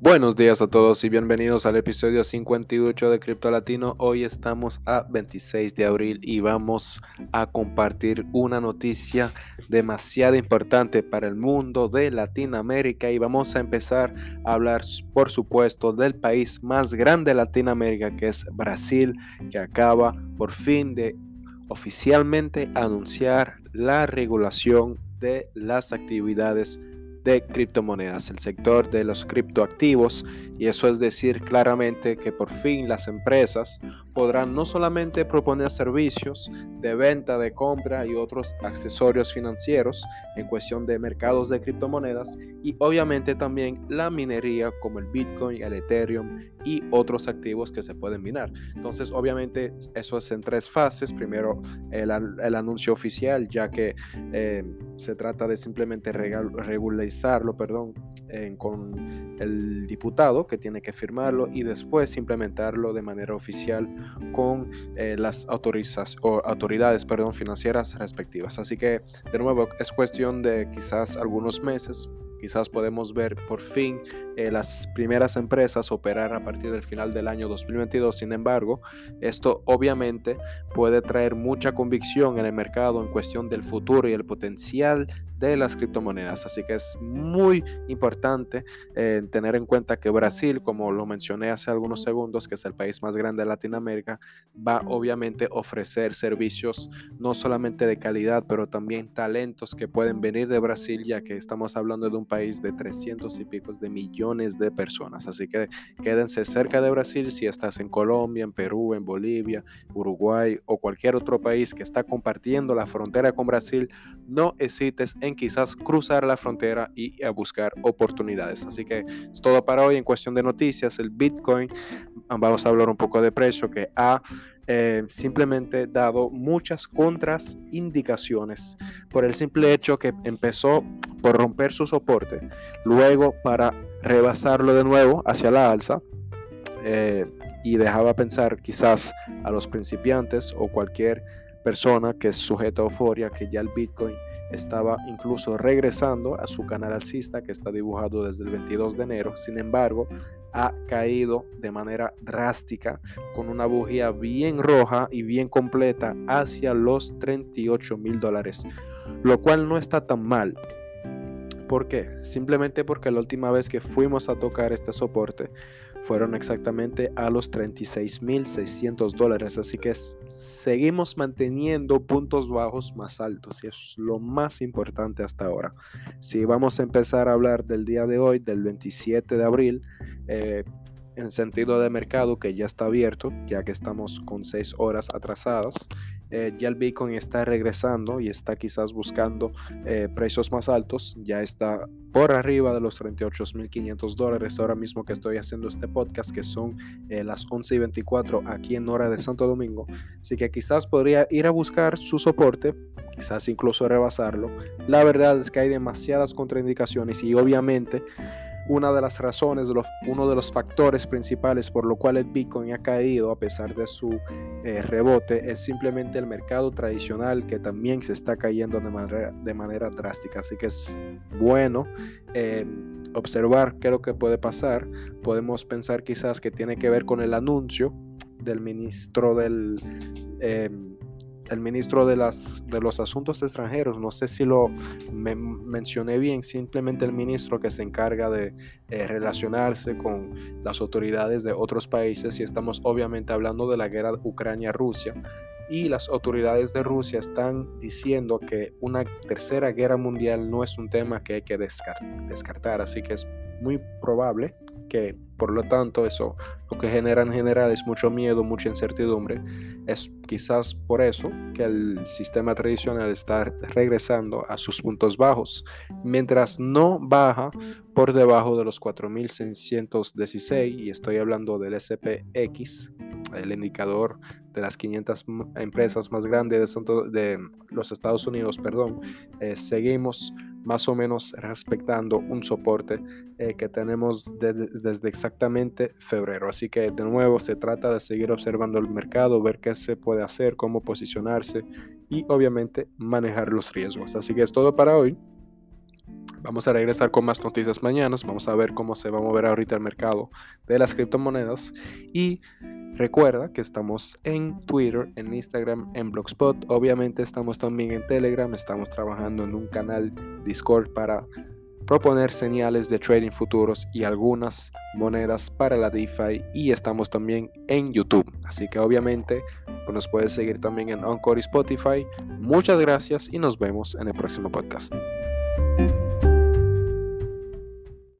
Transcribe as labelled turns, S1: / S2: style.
S1: Buenos días a todos y bienvenidos al episodio 58 de Cripto Latino. Hoy estamos a 26 de abril y vamos a compartir una noticia demasiado importante para el mundo de Latinoamérica y vamos a empezar a hablar, por supuesto, del país más grande de Latinoamérica que es Brasil, que acaba por fin de oficialmente anunciar la regulación de las actividades de criptomonedas, el sector de los criptoactivos, y eso es decir claramente que por fin las empresas podrán no solamente proponer servicios de venta, de compra y otros accesorios financieros en cuestión de mercados de criptomonedas y obviamente también la minería como el Bitcoin, el Ethereum y otros activos que se pueden minar. Entonces obviamente eso es en tres fases. Primero el, anuncio oficial ya que eh, se trata de simplemente regularizarlo perdón, con el diputado que tiene que firmarlo y después implementarlo de manera oficial con eh, las autoridades perdón, financieras respectivas. Así que, de nuevo, es cuestión de quizás algunos meses Quizás podemos ver por fin eh, las primeras empresas operar a partir del final del año 2022. Sin embargo, esto obviamente puede traer mucha convicción en el mercado en cuestión del futuro y el potencial de las criptomonedas. Así que es muy importante eh, tener en cuenta que Brasil, como lo mencioné hace algunos segundos, que es el país más grande de Latinoamérica, va obviamente a ofrecer servicios no solamente de calidad, pero también talentos que pueden venir de Brasil, ya que estamos hablando de un país de 300 y picos de millones de personas. Así que quédense cerca de Brasil si estás en Colombia, en Perú, en Bolivia, Uruguay o cualquier otro país que está compartiendo la frontera con Brasil. No hesites en quizás cruzar la frontera y a buscar oportunidades. Así que es todo para hoy en cuestión de noticias. El Bitcoin, vamos a hablar un poco de precio que ha eh, simplemente dado muchas contras indicaciones por el simple hecho que empezó por romper su soporte, luego para rebasarlo de nuevo hacia la alza eh, y dejaba pensar quizás a los principiantes o cualquier persona que es sujeta a euforia que ya el Bitcoin estaba incluso regresando a su canal alcista que está dibujado desde el 22 de enero. Sin embargo, ha caído de manera drástica con una bujía bien roja y bien completa hacia los 38 mil dólares, lo cual no está tan mal. ¿Por qué? Simplemente porque la última vez que fuimos a tocar este soporte fueron exactamente a los 36.600 dólares. Así que seguimos manteniendo puntos bajos más altos y es lo más importante hasta ahora. Si vamos a empezar a hablar del día de hoy, del 27 de abril, eh, en sentido de mercado que ya está abierto, ya que estamos con 6 horas atrasadas. Eh, ya el Bitcoin está regresando y está quizás buscando eh, precios más altos, ya está por arriba de los 38.500 dólares ahora mismo que estoy haciendo este podcast, que son eh, las 11 y 24 aquí en hora de Santo Domingo. Así que quizás podría ir a buscar su soporte, quizás incluso rebasarlo. La verdad es que hay demasiadas contraindicaciones y obviamente una de las razones, uno de los factores principales por lo cual el Bitcoin ha caído a pesar de su eh, rebote es simplemente el mercado tradicional que también se está cayendo de manera, de manera drástica. Así que es bueno eh, observar qué es lo que puede pasar. Podemos pensar quizás que tiene que ver con el anuncio del ministro del... Eh, el ministro de, las, de los Asuntos Extranjeros, no sé si lo mencioné bien, simplemente el ministro que se encarga de eh, relacionarse con las autoridades de otros países y estamos obviamente hablando de la guerra Ucrania-Rusia y las autoridades de Rusia están diciendo que una tercera guerra mundial no es un tema que hay que descartar, así que es muy probable que por lo tanto eso lo que genera en general es mucho miedo, mucha incertidumbre. Es quizás por eso que el sistema tradicional está regresando a sus puntos bajos, mientras no baja por debajo de los 4616 y estoy hablando del SPX, el indicador de las 500 empresas más grandes de, los Estados Unidos, perdón, eh, seguimos más o menos respetando un soporte eh, que tenemos desde exactamente febrero. Así que de nuevo se trata de seguir observando el mercado, ver qué se puede hacer, cómo posicionarse y obviamente manejar los riesgos. Así que es todo para hoy. Vamos a regresar con más noticias mañana. Vamos a ver cómo se va a mover ahorita el mercado de las criptomonedas. Y recuerda que estamos en Twitter, en Instagram, en Blogspot. Obviamente estamos también en Telegram. Estamos trabajando en un canal Discord para proponer señales de trading futuros y algunas monedas para la DeFi y estamos también en YouTube. Así que obviamente nos puedes seguir también en Encore y Spotify. Muchas gracias y nos vemos en el próximo podcast.